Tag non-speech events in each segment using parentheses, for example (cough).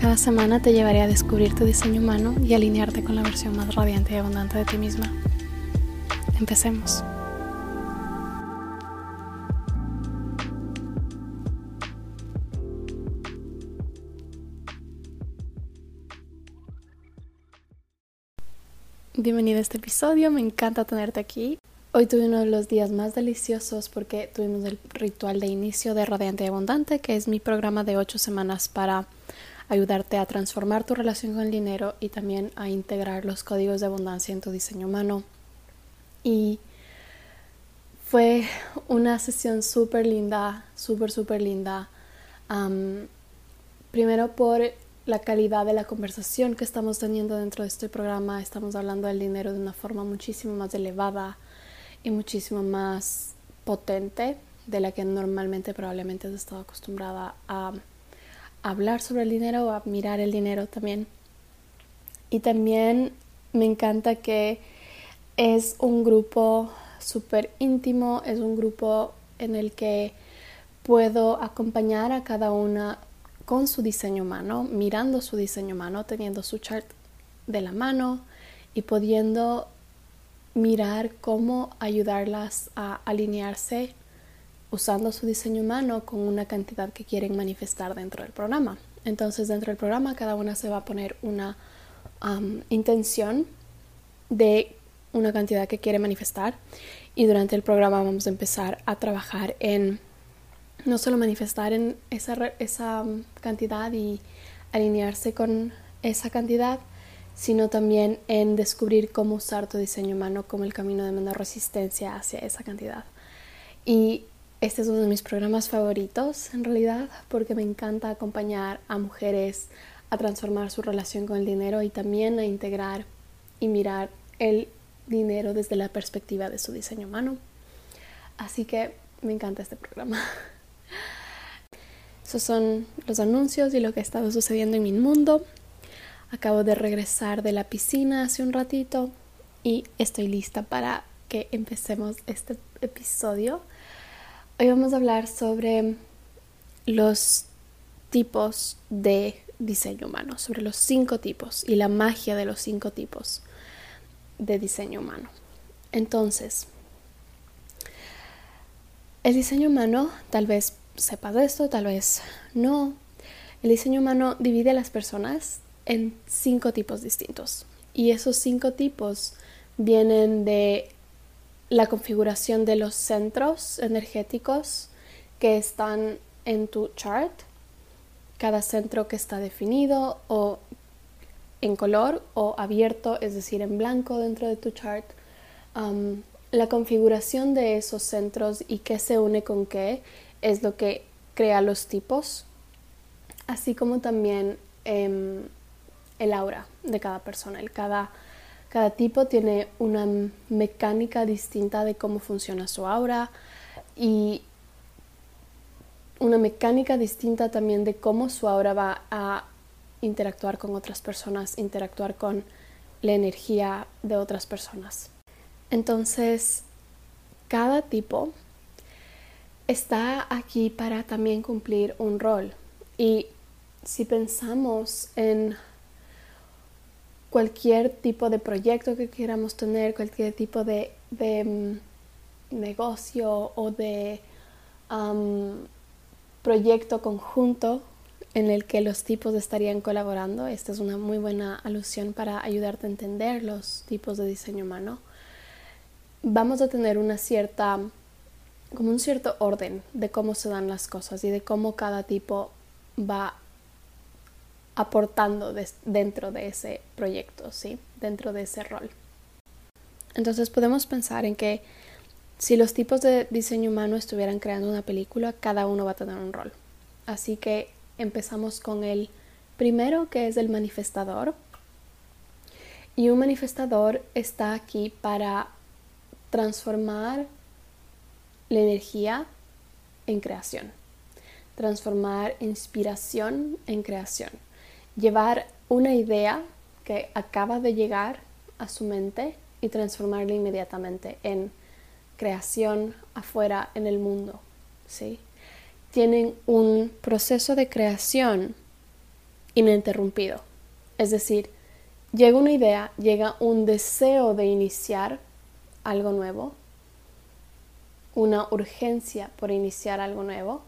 Cada semana te llevaré a descubrir tu diseño humano y alinearte con la versión más radiante y abundante de ti misma. Empecemos. Bienvenido a este episodio, me encanta tenerte aquí. Hoy tuve uno de los días más deliciosos porque tuvimos el ritual de inicio de Radiante y Abundante, que es mi programa de ocho semanas para ayudarte a transformar tu relación con el dinero y también a integrar los códigos de abundancia en tu diseño humano. Y fue una sesión súper linda, súper, súper linda. primero por la calidad de la conversación que estamos teniendo dentro de este programa. Estamos hablando del dinero de una forma muchísimo más elevada y muchísimo más potente de la que normalmente probablemente has estado acostumbrada a hablar sobre el dinero o a mirar el dinero también. Y también me encanta que es un grupo súper íntimo, es un grupo en el que puedo acompañar a cada una con su diseño humano, mirando su diseño humano, teniendo su chart de la mano y pudiendo mirar cómo ayudarlas a alinearse usando su diseño humano con una cantidad que quieren manifestar dentro del programa. Entonces dentro del programa cada una se va a poner una intención de una cantidad que quiere manifestar y durante el programa vamos a empezar a trabajar en no solo manifestar en esa, esa cantidad y alinearse con esa cantidad, sino también en descubrir cómo usar tu diseño humano como el camino de menor resistencia hacia esa cantidad. Y este es uno de mis programas favoritos en realidad porque me encanta acompañar a mujeres a transformar su relación con el dinero y también a integrar y mirar el dinero desde la perspectiva de su diseño humano. Así que me encanta este programa. (laughs) Esos son los anuncios y lo que ha estado sucediendo en mi mundo. Acabo de regresar de la piscina hace un ratito y estoy lista para que empecemos este episodio. Hoy vamos a hablar sobre los tipos de diseño humano, sobre los cinco tipos y la magia de los cinco tipos de diseño humano. Entonces, el diseño humano, tal vez sepas de esto, tal vez no. El diseño humano divide a las personas en cinco tipos distintos. Y esos cinco tipos vienen de la configuración de los centros energéticos que están en tu chart, cada centro que está definido o en color o abierto, es decir, en blanco dentro de tu chart, la configuración de esos centros y qué se une con qué es lo que crea los tipos, así como también em, el aura de cada persona, el cada cada tipo tiene una mecánica distinta de cómo funciona su aura y una mecánica distinta también de cómo su aura va a interactuar con otras personas, interactuar con la energía de otras personas. Entonces, cada tipo está aquí para también cumplir un rol. Y si pensamos en cualquier tipo de proyecto que queramos tener, cualquier tipo de, mm, negocio o de proyecto conjunto en el que los tipos estarían colaborando. Esta es una muy buena alusión para ayudarte a entender los tipos de diseño humano. Vamos a tener una cierta, como un cierto orden de cómo se dan las cosas y de cómo cada tipo va aportando dentro de ese proyecto, ¿sí? dentro de ese rol. Entonces podemos pensar en que si los tipos de diseño humano estuvieran creando una película, cada uno va a tener un rol. Así que empezamos con el primero, que es el manifestador. Y un manifestador está aquí para transformar la energía en creación, transformar inspiración en creación, llevar una idea que acaba de llegar a su mente y transformarla inmediatamente en creación afuera en el mundo, ¿sí? Tienen un proceso de creación ininterrumpido. Es decir, llega una idea, llega un deseo de iniciar algo nuevo, una urgencia por iniciar algo nuevo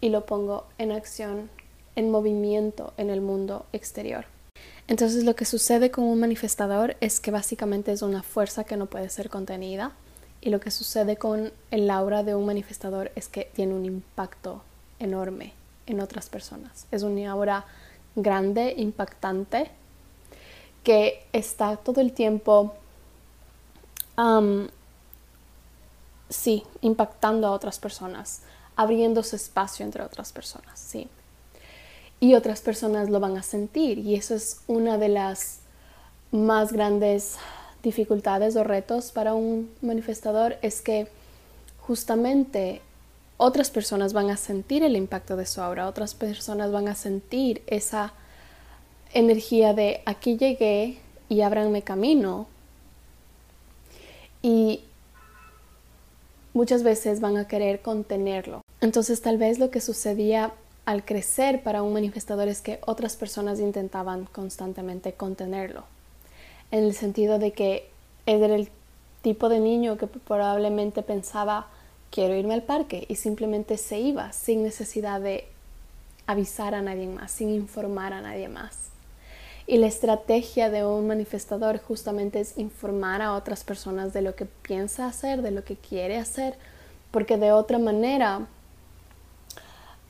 y lo pongo en acción, en movimiento en el mundo exterior. Entonces lo que sucede con un manifestador es que básicamente es una fuerza que no puede ser contenida y lo que sucede con el aura de un manifestador es que tiene un impacto enorme en otras personas. Es una aura grande, impactante, que está todo el tiempo, sí, impactando a otras personas, abriéndose espacio entre otras personas, sí. Y otras personas lo van a sentir y eso es una de las más grandes dificultades o retos para un manifestador es que justamente otras personas van a sentir el impacto de su aura, otras personas van a sentir esa energía de aquí llegué y ábranme camino. Y muchas veces van a querer contenerlo. Entonces tal vez lo que sucedía al crecer para un manifestador es que otras personas intentaban constantemente contenerlo, en el sentido de que era el tipo de niño que probablemente pensaba quiero irme al parque y simplemente se iba sin necesidad de avisar a nadie más, sin informar a nadie más. Y la estrategia de un manifestador justamente es informar a otras personas de lo que piensa hacer, de lo que quiere hacer, porque de otra manera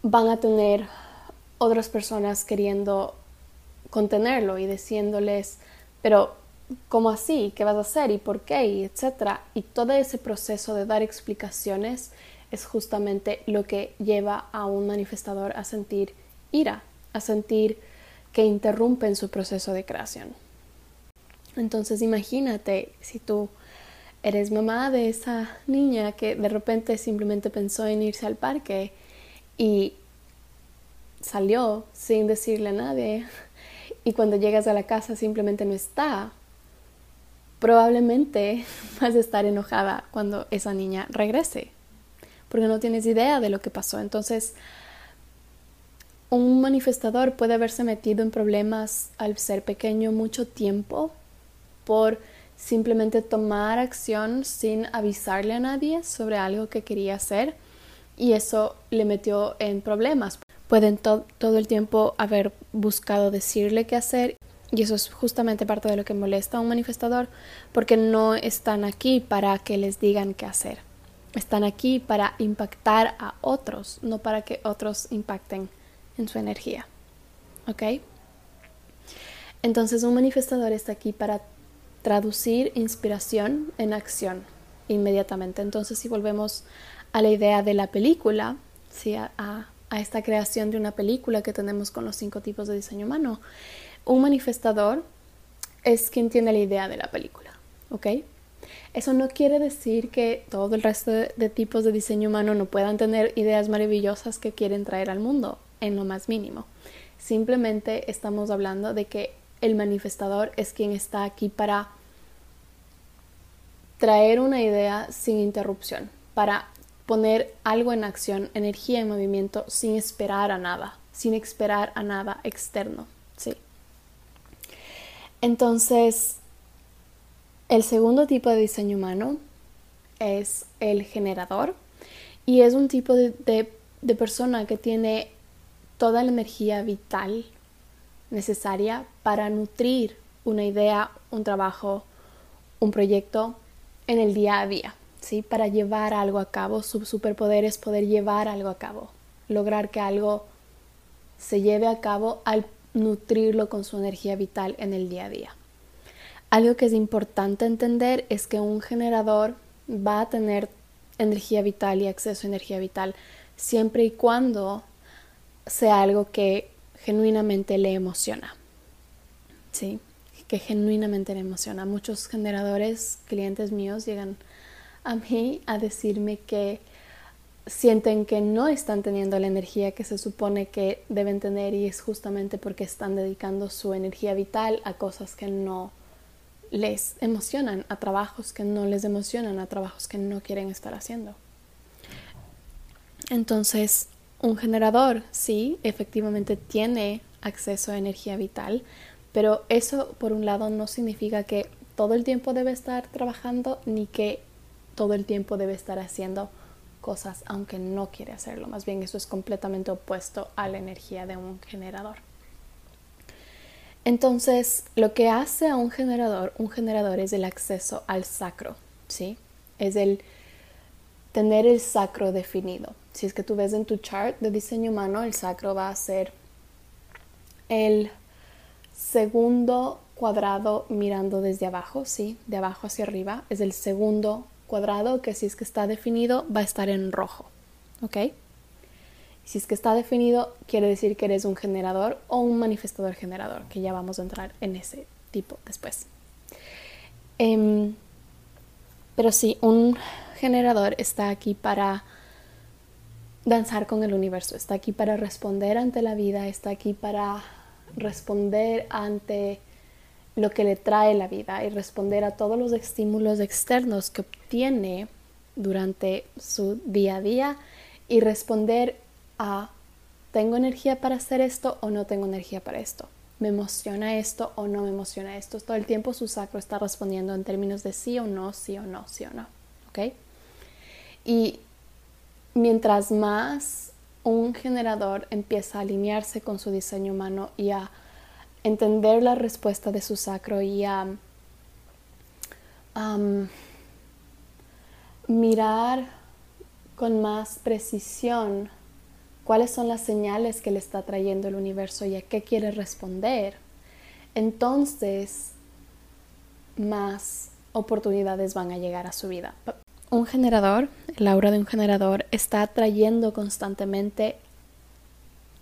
van a tener otras personas queriendo contenerlo y diciéndoles, pero ¿cómo así? ¿Qué vas a hacer? ¿Y por qué? Y etcétera. Y todo ese proceso de dar explicaciones es justamente lo que lleva a un manifestador a sentir ira, a sentir que interrumpen su proceso de creación. Entonces imagínate si tú eres mamá de esa niña que de repente simplemente pensó en irse al parque y salió sin decirle a nadie. Y cuando llegas a la casa simplemente no está, probablemente (laughs) vas a estar enojada cuando esa niña regrese, porque no tienes idea de lo que pasó. Entonces, un manifestador puede haberse metido en problemas al ser pequeño mucho tiempo por simplemente tomar acción sin avisarle a nadie sobre algo que quería hacer y eso le metió en problemas. Pueden todo el tiempo haber buscado decirle qué hacer y eso es justamente parte de lo que molesta a un manifestador porque no están aquí para que les digan qué hacer. Están aquí para impactar a otros, no para que otros impacten en su energía. ¿Ok? Entonces un manifestador está aquí para traducir inspiración en acción inmediatamente. Entonces si volvemos a la idea de la película, ¿sí? a, esta creación de una película que tenemos con los cinco tipos de diseño humano, un manifestador es quien tiene la idea de la película. ¿Ok? Eso no quiere decir que todo el resto de tipos de diseño humano no puedan tener ideas maravillosas que quieren traer al mundo en lo más mínimo. Simplemente estamos hablando de que el manifestador es quien está aquí para traer una idea sin interrupción, para poner algo en acción, energía en movimiento sin esperar a nada, sin esperar a nada externo, ¿sí? Entonces, el segundo tipo de diseño humano es el generador y es un tipo de, de persona que tiene toda la energía vital necesaria para nutrir una idea, un trabajo, un proyecto en el día a día, ¿sí? Para llevar algo a cabo, su superpoder es poder llevar algo a cabo, lograr que algo se lleve a cabo al nutrirlo con su energía vital en el día a día. Algo que es importante entender es que un generador va a tener energía vital y acceso a energía vital siempre y cuando sea algo que genuinamente le emociona. ¿Sí? que genuinamente me emociona. Muchos generadores, clientes míos, llegan a mí a decirme que sienten que no están teniendo la energía que se supone que deben tener y es justamente porque están dedicando su energía vital a cosas que no les emocionan, a trabajos que no les emocionan, a trabajos que no quieren estar haciendo. Entonces, un generador, sí, efectivamente tiene acceso a energía vital, pero eso por un lado no significa que todo el tiempo debe estar trabajando ni que todo el tiempo debe estar haciendo cosas aunque no quiere hacerlo. Más bien eso es completamente opuesto a la energía de un generador. Entonces, lo que hace a un generador, un generador es el acceso al sacro, ¿sí? Es el tener el sacro definido. Si es que tú ves en tu chart de diseño humano, el sacro va a ser el segundo cuadrado mirando desde abajo, ¿sí? De abajo hacia arriba. Es el segundo cuadrado que si es que está definido va a estar en rojo. ¿Ok? Si es que está definido, quiere decir que eres un generador o un manifestador generador, que ya vamos a entrar en ese tipo después. Em, pero sí, un generador está aquí para danzar con el universo, está aquí para responder ante la vida, está aquí para responder ante lo que le trae la vida y responder a todos los estímulos externos que obtiene durante su día a día y responder a ¿tengo energía para hacer esto o no tengo energía para esto? ¿Me emociona esto o no me emociona esto? Todo el tiempo su sacro está respondiendo en términos de sí o no, sí o no, sí o no. ¿Ok? Y mientras más un generador empieza a alinearse con su diseño humano y a entender la respuesta de su sacro y a mirar con más precisión cuáles son las señales que le está trayendo el universo y a qué quiere responder, entonces más oportunidades van a llegar a su vida. Un generador, el aura de un generador, está trayendo constantemente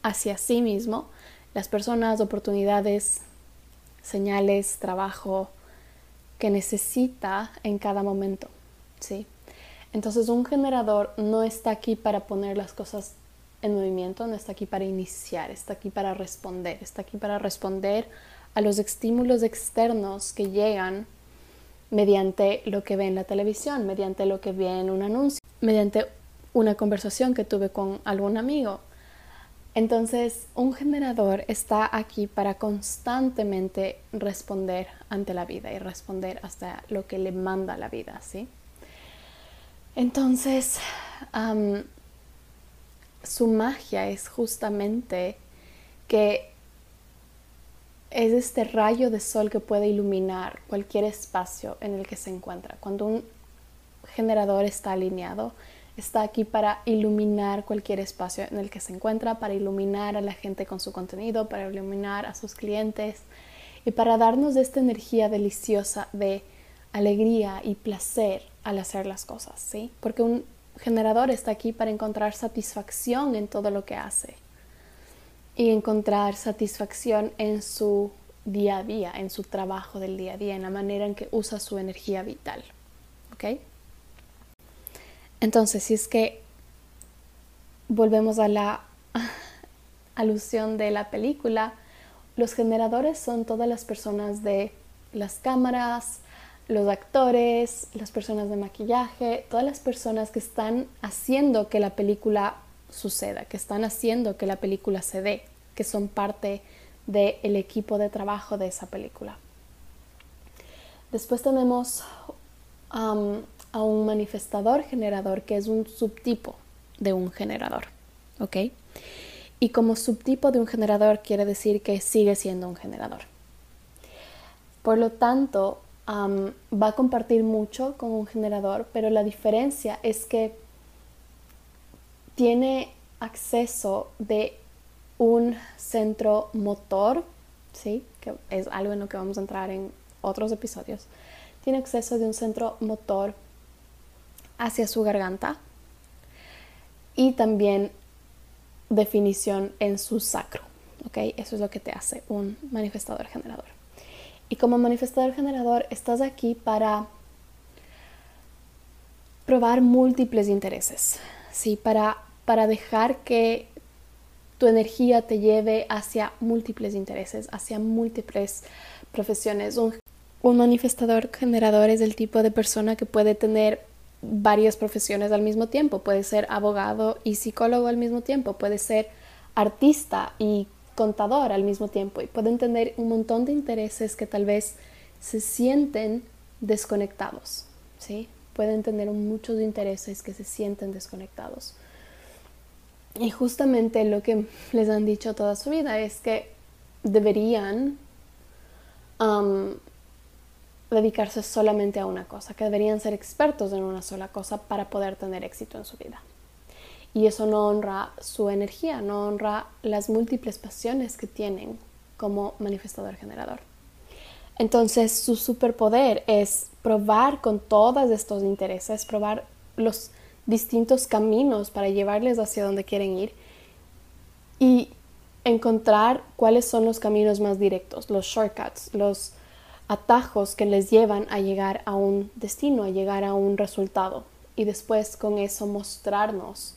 hacia sí mismo las personas, oportunidades, señales, trabajo que necesita en cada momento, ¿sí? Entonces un generador no está aquí para poner las cosas en movimiento, no está aquí para iniciar, está aquí para responder, está aquí para responder a los estímulos externos que llegan mediante lo que ve en la televisión, mediante lo que ve en un anuncio, mediante una conversación que tuve con algún amigo, entonces, un generador está aquí para constantemente responder ante la vida y responder hasta lo que le manda la vida, ¿sí? Entonces, su magia es justamente que es este rayo de sol que puede iluminar cualquier espacio en el que se encuentra. Cuando un generador está alineado, está aquí para iluminar cualquier espacio en el que se encuentra, para iluminar a la gente con su contenido, para iluminar a sus clientes y para darnos esta energía deliciosa de alegría y placer al hacer las cosas, ¿sí? Porque un generador está aquí para encontrar satisfacción en todo lo que hace y encontrar satisfacción en su día a día, en su trabajo del día a día, en la manera en que usa su energía vital, ¿ok? Entonces, si es que volvemos a la (laughs) alusión de la película, los generadores son todas las personas de las cámaras, los actores, las personas de maquillaje, todas las personas que están haciendo que la película suceda, que están haciendo que la película se dé, que son parte del equipo de trabajo de esa película. Después tenemos a un manifestador generador que es un subtipo de un generador. ¿Ok? Y como subtipo de un generador quiere decir que sigue siendo un generador. Por lo tanto, va a compartir mucho con un generador, pero la diferencia es que tiene acceso de un centro motor, ¿sí? que es algo en lo que vamos a entrar en otros episodios. Tiene acceso de un centro motor hacia su garganta y también definición en su sacro. ¿ok? Eso es lo que te hace un manifestador generador. Y como manifestador generador estás aquí para probar múltiples intereses, ¿sí? Para, para dejar que tu energía te lleve hacia múltiples intereses, hacia múltiples profesiones. Un, un manifestador generador es el tipo de persona que puede tener varias profesiones al mismo tiempo. Puede ser abogado y psicólogo al mismo tiempo. Puede ser artista y contador al mismo tiempo. Y pueden tener un montón de intereses que tal vez se sienten desconectados. ¿sí? Pueden tener muchos intereses que se sienten desconectados. Y justamente lo que les han dicho toda su vida es que deberían dedicarse solamente a una cosa, que deberían ser expertos en una sola cosa para poder tener éxito en su vida. Y eso no honra su energía, no honra las múltiples pasiones que tienen como manifestador generador. Entonces su superpoder es probar con todos estos intereses, probar los distintos caminos para llevarles hacia donde quieren ir y encontrar cuáles son los caminos más directos, los shortcuts, los atajos que les llevan a llegar a un destino, a llegar a un resultado y después con eso mostrarnos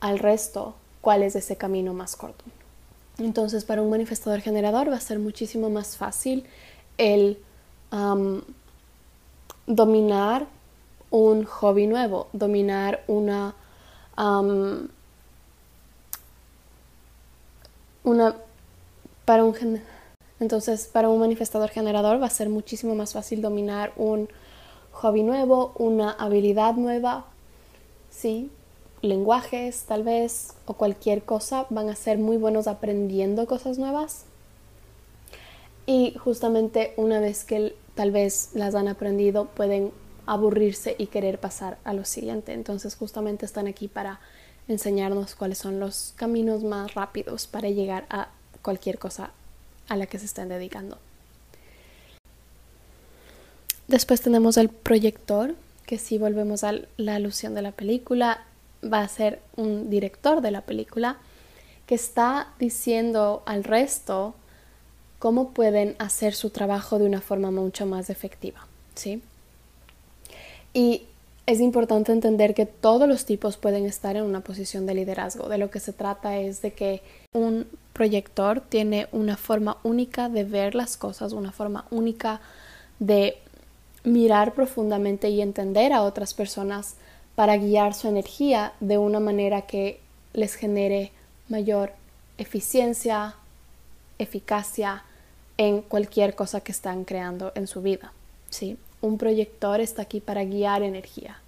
al resto cuál es ese camino más corto. Entonces para un manifestador generador va a ser muchísimo más fácil el dominar un hobby nuevo, dominar una, una para un entonces para un manifestador generador va a ser muchísimo más fácil dominar un hobby nuevo, una habilidad nueva, sí, lenguajes tal vez o cualquier cosa. Van a ser muy buenos aprendiendo cosas nuevas. Y justamente una vez que tal vez las han aprendido pueden aburrirse y querer pasar a lo siguiente. Entonces justamente están aquí para enseñarnos cuáles son los caminos más rápidos para llegar a cualquier cosa a la que se estén dedicando. Después tenemos el proyector, que si volvemos a la alusión de la película, va a ser un director de la película que está diciendo al resto cómo pueden hacer su trabajo de una forma mucho más efectiva, ¿sí? Y es importante entender que todos los tipos pueden estar en una posición de liderazgo. De lo que se trata es de que un proyector tiene una forma única de ver las cosas, una forma única de mirar profundamente y entender a otras personas para guiar su energía de una manera que les genere mayor eficiencia, eficacia en cualquier cosa que están creando en su vida. ¿sí? Un proyector está aquí para guiar energía,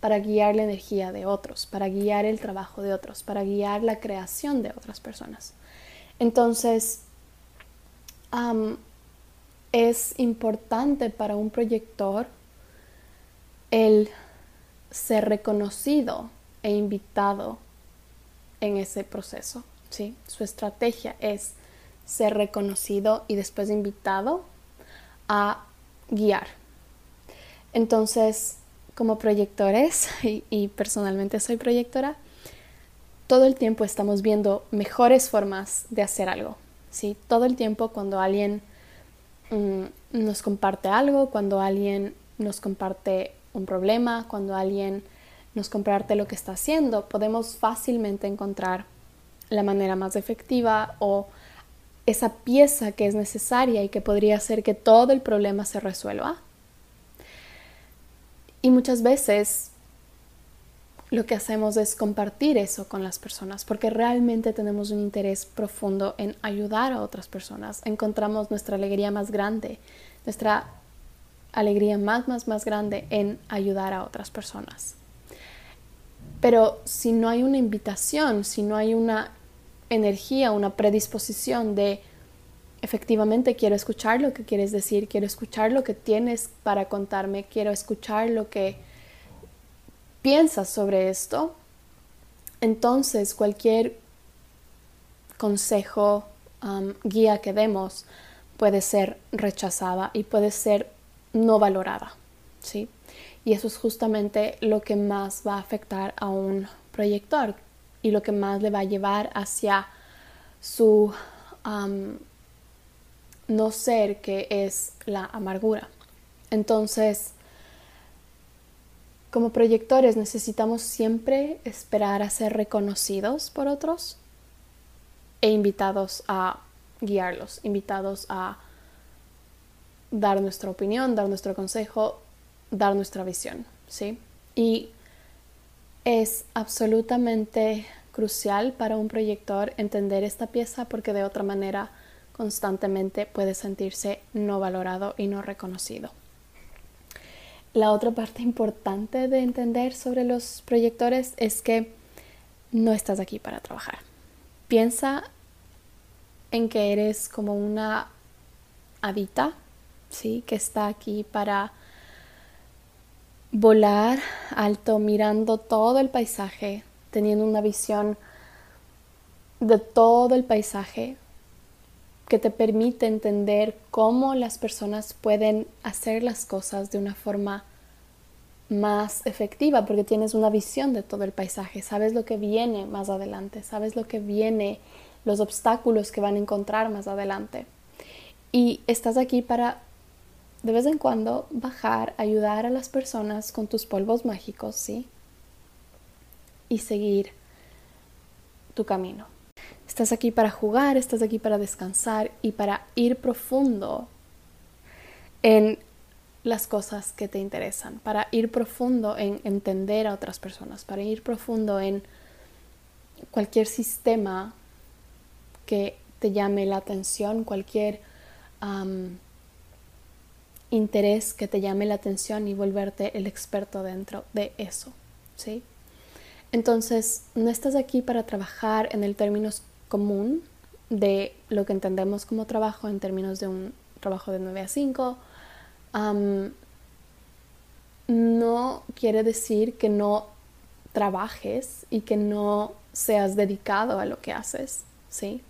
para guiar la energía de otros, para guiar el trabajo de otros, para guiar la creación de otras personas. Entonces, es importante para un proyector el ser reconocido e invitado en ese proceso. ¿sí? Su estrategia es ser reconocido y después invitado a guiar. Entonces, como proyectores, (laughs) y, personalmente soy proyectora, todo el tiempo estamos viendo mejores formas de hacer algo. ¿sí? Todo el tiempo cuando alguien mm, nos comparte algo, cuando alguien nos comparte un problema, cuando alguien nos comparte lo que está haciendo, podemos fácilmente encontrar la manera más efectiva o esa pieza que es necesaria y que podría hacer que todo el problema se resuelva. Y muchas veces lo que hacemos es compartir eso con las personas porque realmente tenemos un interés profundo en ayudar a otras personas. Encontramos nuestra alegría más grande, nuestra alegría más, más, más grande en ayudar a otras personas. Pero si no hay una invitación, si no hay una energía, una predisposición de efectivamente quiero escuchar lo que quieres decir, quiero escuchar lo que tienes para contarme, quiero escuchar lo que piensas sobre esto, entonces cualquier consejo, um, guía que demos puede ser rechazada y puede ser no valorada, ¿sí? Y eso es justamente lo que más va a afectar a un proyector y lo que más le va a llevar hacia su no ser que es la amargura. Entonces, como proyectores necesitamos siempre esperar a ser reconocidos por otros e invitados a guiarlos, invitados a dar nuestra opinión, dar nuestro consejo, dar nuestra visión, ¿sí? Y es absolutamente crucial para un proyector entender esta pieza porque de otra manera constantemente puede sentirse no valorado y no reconocido. La otra parte importante de entender sobre los proyectores es que no estás aquí para trabajar. Piensa en que eres como una habita, ¿sí? Que está aquí para volar alto, mirando todo el paisaje, teniendo una visión de todo el paisaje que te permite entender cómo las personas pueden hacer las cosas de una forma más efectiva porque tienes una visión de todo el paisaje, sabes lo que viene más adelante, sabes lo que viene, los obstáculos que van a encontrar más adelante. Y estás aquí para de vez en cuando bajar, ayudar a las personas con tus polvos mágicos, ¿sí? Y seguir tu camino. Estás aquí para jugar, estás aquí para descansar y para ir profundo en las cosas que te interesan, para ir profundo en entender a otras personas, para ir profundo en cualquier sistema que te llame la atención, cualquier interés que te llame la atención y volverte el experto dentro de eso, ¿sí? Entonces, no estás aquí para trabajar en el término común de lo que entendemos como trabajo en términos de un trabajo de 9 a 5. no quiere decir que no trabajes y que no seas dedicado a lo que haces, ¿sí?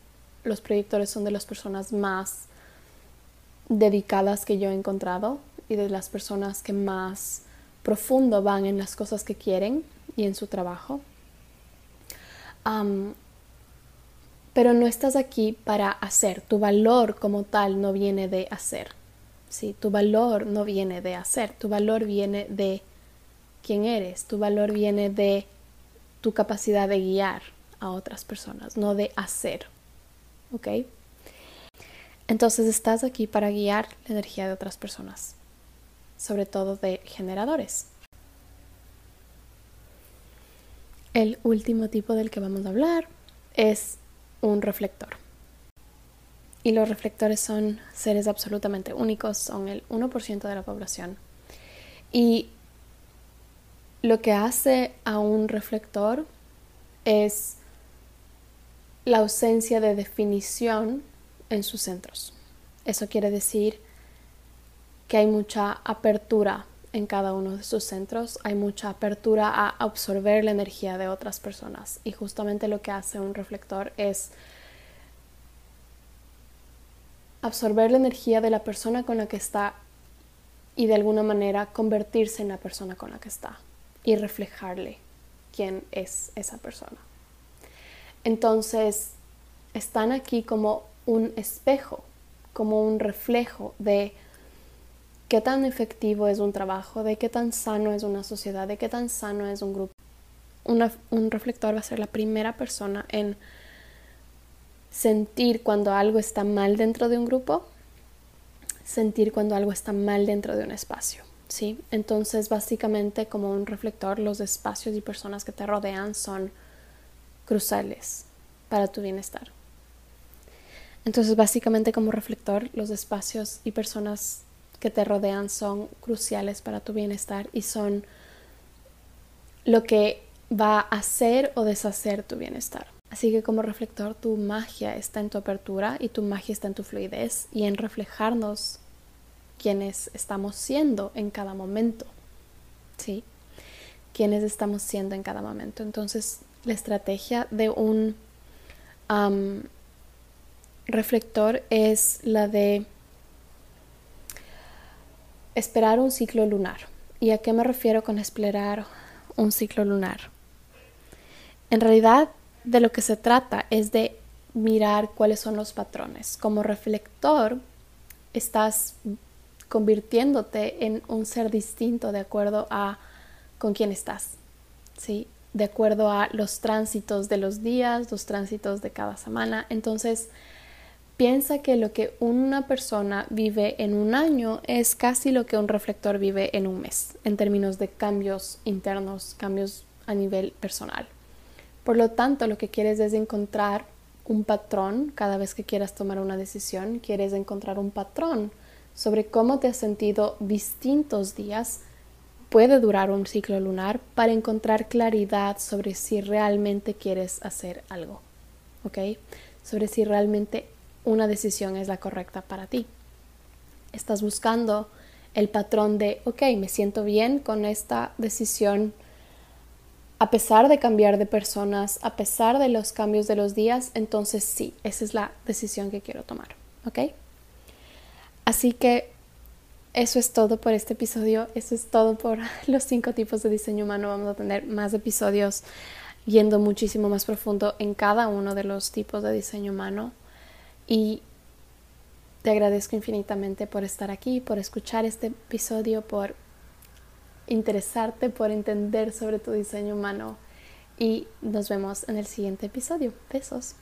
Los proyectores son de las personas más dedicadas que yo he encontrado y de las personas que más profundo van en las cosas que quieren y en su trabajo. Pero no estás aquí para hacer. Tu valor como tal no viene de hacer. ¿sí? Tu valor no viene de hacer. Tu valor viene de quién eres. Tu valor viene de tu capacidad de guiar a otras personas, no de hacer. ¿Ok? Entonces estás aquí para guiar la energía de otras personas, sobre todo de generadores. El último tipo del que vamos a hablar es un reflector. Y los reflectores son seres absolutamente únicos, son el 1% de la población. Y lo que hace a un reflector es la ausencia de definición en sus centros. Eso quiere decir que hay mucha apertura en cada uno de sus centros, hay mucha apertura a absorber la energía de otras personas y justamente lo que hace un reflector es absorber la energía de la persona con la que está y de alguna manera convertirse en la persona con la que está y reflejarle quién es esa persona. Entonces, están aquí como un espejo, como un reflejo de qué tan efectivo es un trabajo, de qué tan sano es una sociedad, de qué tan sano es un grupo. un reflector va a ser la primera persona en sentir cuando algo está mal dentro de un grupo, sentir cuando algo está mal dentro de un espacio. ¿sí? Entonces, básicamente, como un reflector, los espacios y personas que te rodean son cruciales para tu bienestar. Entonces, básicamente como reflector, los espacios y personas que te rodean son cruciales para tu bienestar y son lo que va a hacer o deshacer tu bienestar. Así que como reflector, tu magia está en tu apertura y tu magia está en tu fluidez y en reflejarnos quienes estamos siendo en cada momento. ¿Sí? Quienes estamos siendo en cada momento. Entonces, la estrategia de un reflector es la de esperar un ciclo lunar. ¿Y a qué me refiero con esperar un ciclo lunar? En realidad, de lo que se trata es de mirar cuáles son los patrones. Como reflector, estás convirtiéndote en un ser distinto de acuerdo a con quién estás, ¿sí? De acuerdo a los tránsitos de los días, los tránsitos de cada semana. Entonces, piensa que lo que una persona vive en un año es casi lo que un reflector vive en un mes, en términos de cambios internos, cambios a nivel personal. Por lo tanto, lo que quieres es encontrar un patrón cada vez que quieras tomar una decisión, quieres encontrar un patrón sobre cómo te has sentido distintos días, puede durar un ciclo lunar para encontrar claridad sobre si realmente quieres hacer algo, ¿ok? Sobre si realmente una decisión es la correcta para ti. Estás buscando el patrón de, ok, me siento bien con esta decisión a pesar de cambiar de personas, a pesar de los cambios de los días, entonces sí, esa es la decisión que quiero tomar, ¿ok? Así que eso es todo por este episodio, eso es todo por (laughs) los cinco tipos de diseño humano. Vamos a tener más episodios yendo muchísimo más profundo en cada uno de los tipos de diseño humano. Y te agradezco infinitamente por estar aquí, por escuchar este episodio, por interesarte, por entender sobre tu diseño humano. Y nos vemos en el siguiente episodio. Besos.